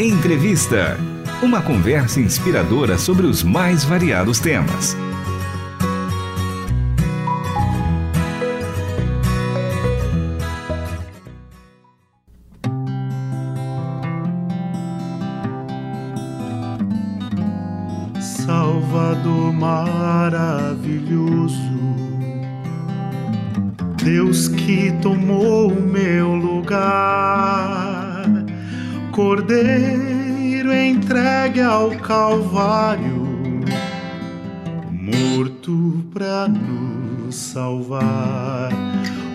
Entrevista. Uma conversa inspiradora sobre os mais variados temas. Salvador maravilhoso, Deus que tomou o meu lugar, Cordeiro entregue ao Calvário, morto para nos salvar,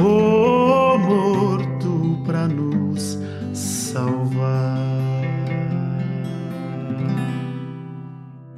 oh, morto para nos salvar.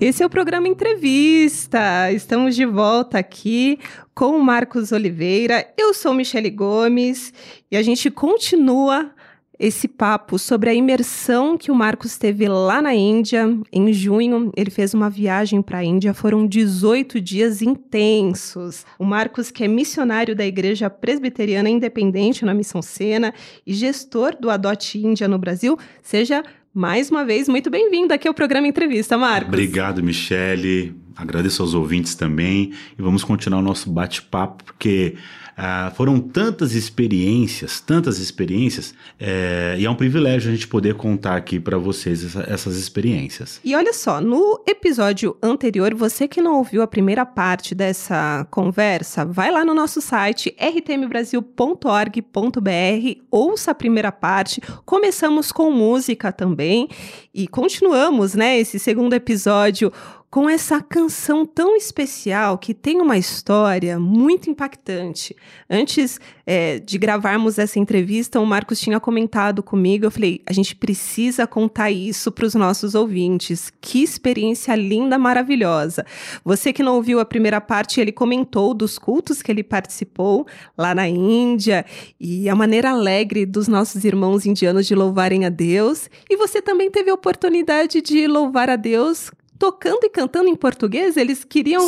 Esse é o programa Entrevista. Estamos de volta aqui com o Marcos Oliveira. Eu sou Michele Gomes e a gente continua esse papo sobre a imersão que o Marcos teve lá na Índia. Em junho, ele fez uma viagem para a Índia. Foram 18 dias intensos. O Marcos, que é missionário da Igreja Presbiteriana Independente na Missão Sena e gestor do Adote Índia no Brasil, seja mais uma vez, muito bem-vindo aqui ao programa Entrevista, Marcos. Obrigado, Michele. Agradeço aos ouvintes também. E vamos continuar o nosso bate-papo, porque ah, foram tantas experiências, tantas experiências, é, e é um privilégio a gente poder contar aqui para vocês essa, essas experiências. E olha só, no episódio anterior, você que não ouviu a primeira parte dessa conversa, vai lá no nosso site rtmbrasil.org.br, ouça a primeira parte. Começamos com música também e continuamos, né, esse segundo episódio com essa canção tão especial que tem uma história muito impactante. Antes é, de gravarmos essa entrevista, o Marcos tinha comentado comigo. Eu falei: a gente precisa contar isso para os nossos ouvintes. Que experiência linda, maravilhosa. Você que não ouviu a primeira parte, ele comentou dos cultos que ele participou lá na Índia e a maneira alegre dos nossos irmãos indianos de louvarem a Deus. E você também teve a oportunidade de louvar a Deus tocando e cantando em português? Eles queriam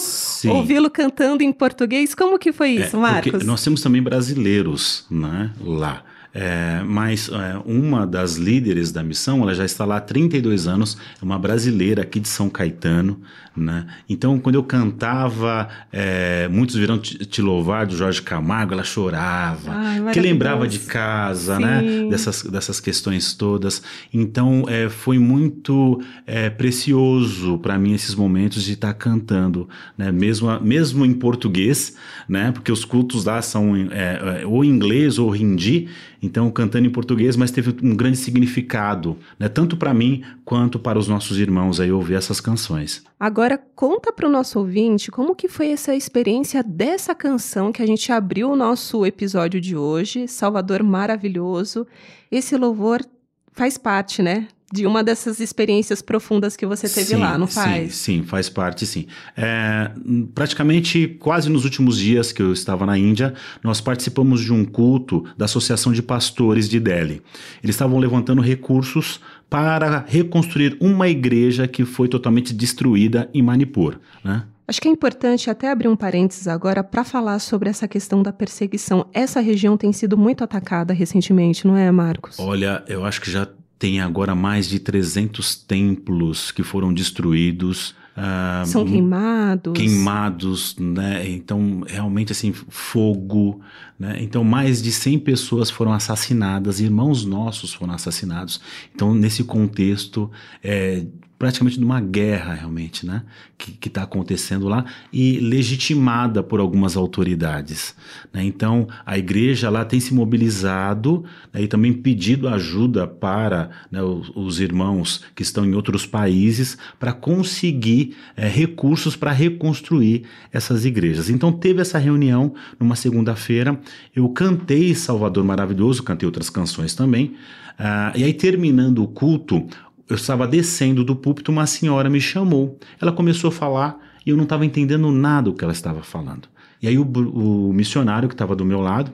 ouvi-lo cantando em português? Como que foi isso, é, Marcos? Nós temos também brasileiros né, lá. É, mas é, uma das líderes da missão, ela já está lá há 32 anos, é uma brasileira aqui de São Caetano, né? Então, quando eu cantava é, Muitos Virão te, te, Louvar, do Jorge Camargo, ela chorava, Ai, que lembrava de casa, né? Dessas, dessas questões todas. Então, é, foi muito é, precioso para mim esses momentos de estar cantando, né? Mesmo, mesmo em português, né? Porque os cultos lá são é, ou inglês ou hindi, então cantando em português, mas teve um grande significado, né? Tanto para mim quanto para os nossos irmãos aí ouvir essas canções. Agora conta para o nosso ouvinte como que foi essa experiência dessa canção que a gente abriu o nosso episódio de hoje, Salvador Maravilhoso. Esse louvor faz parte, né, de uma dessas experiências profundas que você teve sim, lá, não faz? Sim, sim, faz parte, sim. É, praticamente, quase nos últimos dias que eu estava na Índia, nós participamos de um culto da Associação de Pastores de Delhi. Eles estavam levantando recursos para reconstruir uma igreja que foi totalmente destruída em Manipur, né? Acho que é importante até abrir um parênteses agora para falar sobre essa questão da perseguição. Essa região tem sido muito atacada recentemente, não é, Marcos? Olha, eu acho que já tem agora mais de 300 templos que foram destruídos. Uh, São queimados. Queimados, né? Então, realmente, assim, fogo, né? Então, mais de 100 pessoas foram assassinadas, irmãos nossos foram assassinados. Então, nesse contexto, é, praticamente de uma guerra realmente, né, que está acontecendo lá e legitimada por algumas autoridades. Né? Então a igreja lá tem se mobilizado né, e também pedido ajuda para né, os, os, irmãos que estão em outros países para conseguir é, recursos para reconstruir essas igrejas. Então teve essa reunião numa segunda-feira. Eu cantei Salvador Maravilhoso, cantei outras canções também. Uh, e aí terminando o culto, eu estava descendo do púlpito, uma senhora me chamou. Ela começou a falar e eu não estava entendendo nada do que ela estava falando. E aí o, o missionário que estava do meu lado,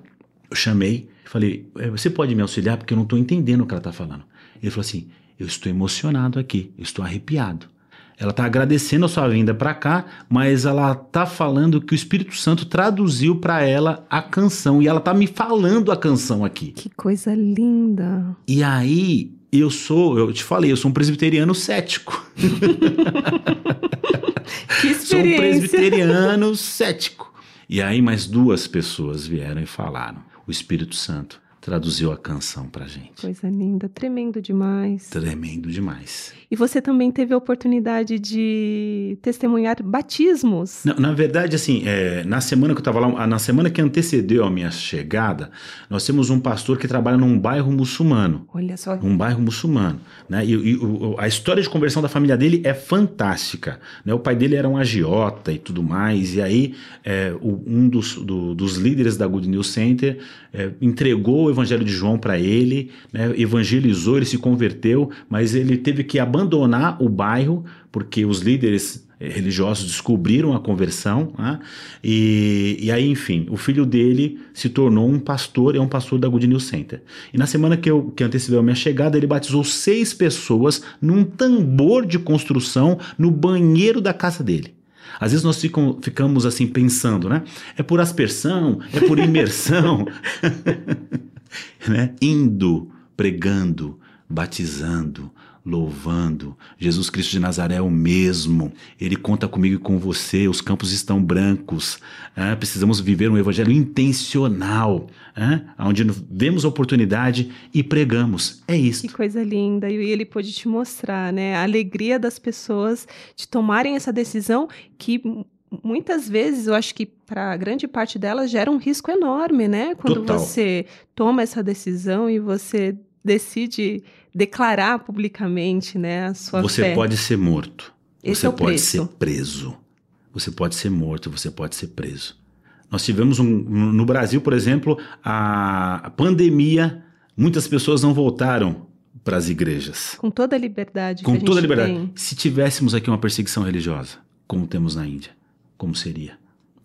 eu chamei falei: é, Você pode me auxiliar porque eu não estou entendendo o que ela está falando. Ele falou assim: Eu estou emocionado aqui, eu estou arrepiado. Ela está agradecendo a sua vinda para cá, mas ela está falando que o Espírito Santo traduziu para ela a canção e ela está me falando a canção aqui. Que coisa linda! E aí eu sou, eu te falei, eu sou um presbiteriano cético. Que sou um experiência. presbiteriano cético. E aí mais duas pessoas vieram e falaram. O Espírito Santo traduziu a canção pra gente. Coisa linda, tremendo demais. Tremendo demais. E você também teve a oportunidade de testemunhar batismos. Na, na verdade, assim, é, na semana que eu estava lá, na semana que antecedeu a minha chegada, nós temos um pastor que trabalha num bairro muçulmano. Olha só. Um bairro muçulmano. Né? E, e o- a história de conversão da família dele é fantástica. Né? O pai dele era um agiota e tudo mais. E aí, é, o- um dos, do- dos líderes da Good News Center é, entregou o evangelho de João para ele, né? evangelizou, ele se converteu, mas ele teve que abandonar o bairro porque os líderes eh, religiosos descobriram a conversão, né? e, e aí, enfim, o filho dele se tornou um pastor, é um pastor da Good News Center. E na semana que, eu, que antecedeu a minha chegada, ele batizou seis pessoas num tambor de construção no banheiro da casa dele. Às vezes nós ficam- ficamos assim pensando, né? É por aspersão, é por imersão, né? Indo, pregando, batizando, louvando. Jesus Cristo de Nazaré é o mesmo. Ele conta comigo e com você. Os campos estão brancos. né? precisamos viver um evangelho intencional, né? onde vemos a oportunidade e pregamos. É Que isso. coisa linda. E ele pôde te mostrar, né? A alegria das pessoas de tomarem essa decisão que muitas vezes, eu acho que para grande parte delas gera um risco enorme, né? Quando Total. você toma essa decisão e você decide declarar publicamente, né, a sua Você fé. pode ser morto. Esse você é pode preço. ser preso. Você pode ser morto, você pode ser preso. Nós tivemos um. No Brasil, por exemplo, a a pandemia, muitas pessoas não voltaram para as igrejas. Com toda a liberdade Com toda a liberdade. tem. Se tivéssemos aqui uma perseguição religiosa, como temos na Índia, como seria?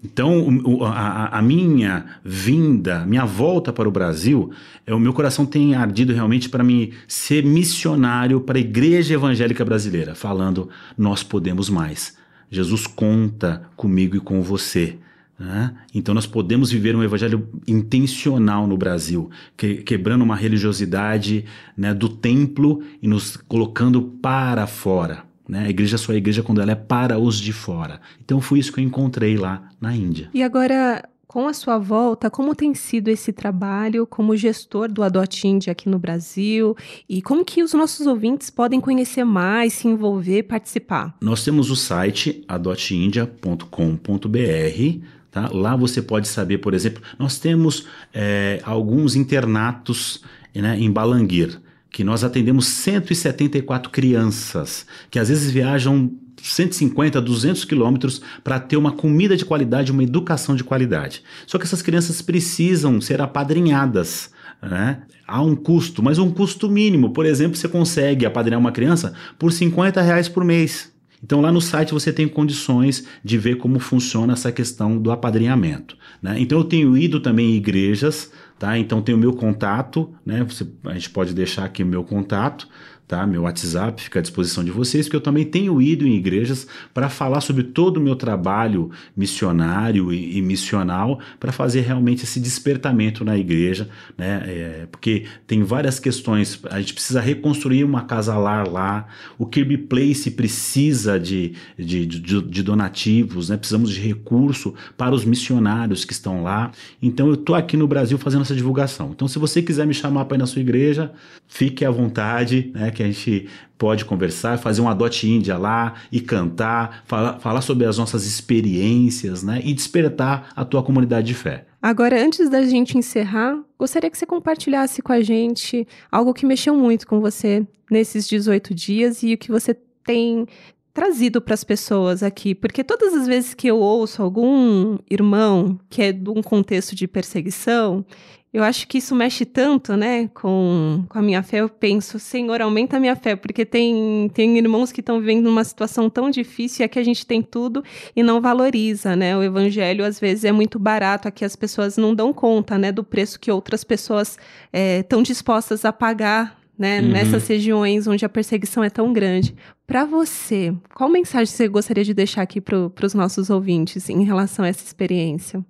Então, a- a minha vinda, minha volta para o Brasil, é, o meu coração tem ardido realmente para mim ser missionário para a igreja evangélica brasileira, falando: nós podemos mais. Jesus conta comigo e com você. né? Então, nós podemos viver um evangelho intencional no Brasil, que- quebrando uma religiosidade né, do templo e nos colocando para fora. Né? A igreja só é igreja quando ela é para os de fora. Então foi isso que eu encontrei lá na Índia. E agora, com a sua volta, como tem sido esse trabalho como gestor do Adote Índia aqui no Brasil? E como que os nossos ouvintes podem conhecer mais, se envolver, participar? Nós temos o site adotindia.com.br. Tá? Lá você pode saber, por exemplo, nós temos é, alguns internatos né, em Balanguir, que nós atendemos 174 crianças, que às vezes viajam 150, 200 quilômetros para ter uma comida de qualidade, uma educação de qualidade. Só que essas crianças precisam ser apadrinhadas. Né? Há um custo, mas um custo mínimo. Por exemplo, você consegue apadrinhar uma criança por 50 reais por mês. Então lá no site você tem condições de ver como funciona essa questão do apadrinhamento. Né? Então eu tenho ido também em igrejas, tá? Então tem o meu contato, né? Você, a gente pode deixar aqui o meu contato, tá? Meu WhatsApp fica à disposição de vocês, que eu também tenho ido em igrejas para falar sobre todo o meu trabalho missionário e, e missional, para fazer realmente esse despertamento na igreja, né? É, porque tem várias questões. A gente precisa reconstruir uma casa lar lá. O Kirby Place precisa de, de, de, de donativos, né? Precisamos de recurso para os missionários que estão lá. Então eu tô aqui no Brasil fazendo essa divulgação. Então se você quiser me chamar para ir na sua igreja, fique à vontade, né? Que a gente pode conversar, fazer um adote índia lá e cantar, falar, falar sobre as nossas experiências, né? E despertar a tua comunidade de fé. Agora, antes da gente encerrar, gostaria que você compartilhasse com a gente algo que mexeu muito com você nesses 18 dias e o que você tem trazido para as pessoas aqui, porque todas as vezes que eu ouço algum irmão que é de um contexto de perseguição, eu acho que isso mexe tanto, né, com, com a minha fé. Eu penso, Senhor, aumenta a minha fé, porque tem, tem irmãos que estão vivendo uma situação tão difícil e aqui a gente tem tudo e não valoriza, né? O evangelho às vezes é muito barato, aqui as pessoas não dão conta, né, do preço que outras pessoas estão dispostas a pagar, né, Uhum. nessas regiões onde a perseguição é tão grande. Para você, qual mensagem você gostaria de deixar aqui para os nossos ouvintes em relação a essa experiência?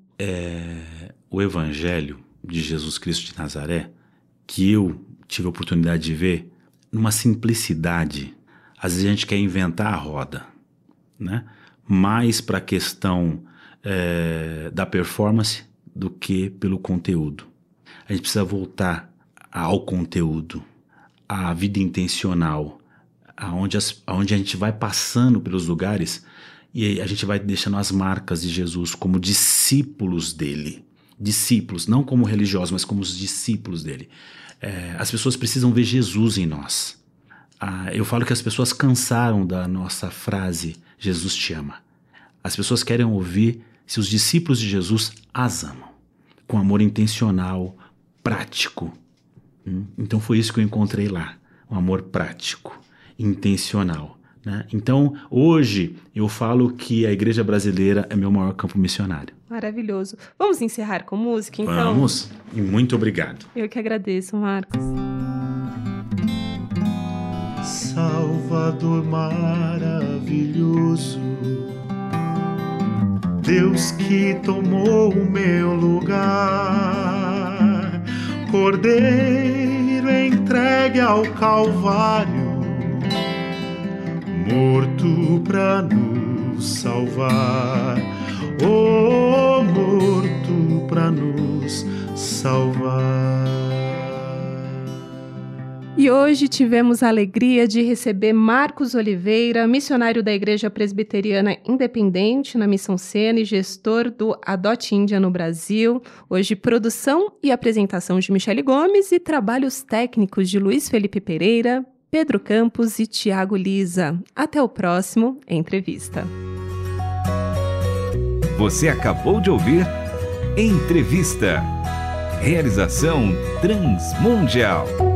o Evangelho de Jesus Cristo de Nazaré, que eu tive a oportunidade de ver, numa simplicidade. Às vezes a gente quer inventar a roda, né? Mais para a questão é, da performance do que pelo conteúdo. A gente precisa voltar ao conteúdo, à vida intencional, aonde, as, aonde a gente vai passando pelos lugares e a gente vai deixando as marcas de Jesus como discípulos dele. Discípulos, não como religiosos, mas como os discípulos dele. É, as pessoas precisam ver Jesus em nós. Ah, eu falo que as pessoas cansaram da nossa frase Jesus te ama. As pessoas querem ouvir se os discípulos de Jesus as amam, com amor intencional, prático. Hum? Então foi isso que eu encontrei lá, um amor prático, intencional. Né? Então, hoje, eu falo que a igreja brasileira é meu maior campo missionário. Maravilhoso. Vamos encerrar com música, então? Vamos. E muito obrigado. Eu que agradeço, Marcos. Salvador maravilhoso, Deus que tomou o meu lugar, Cordeiro entregue ao Calvário morto para nos salvar, oh, morto para nos salvar. E hoje tivemos a alegria de receber Marcos Oliveira, missionário da Igreja Presbiteriana Independente na Missão Sena e gestor do Adote Índia no Brasil. Hoje, produção e apresentação de Michele Gomes e trabalhos técnicos de Luiz Felipe Pereira, Pedro Campos e Tiago Lisa. Até o próximo Entrevista. Você acabou de ouvir Entrevista. Realização Transmundial.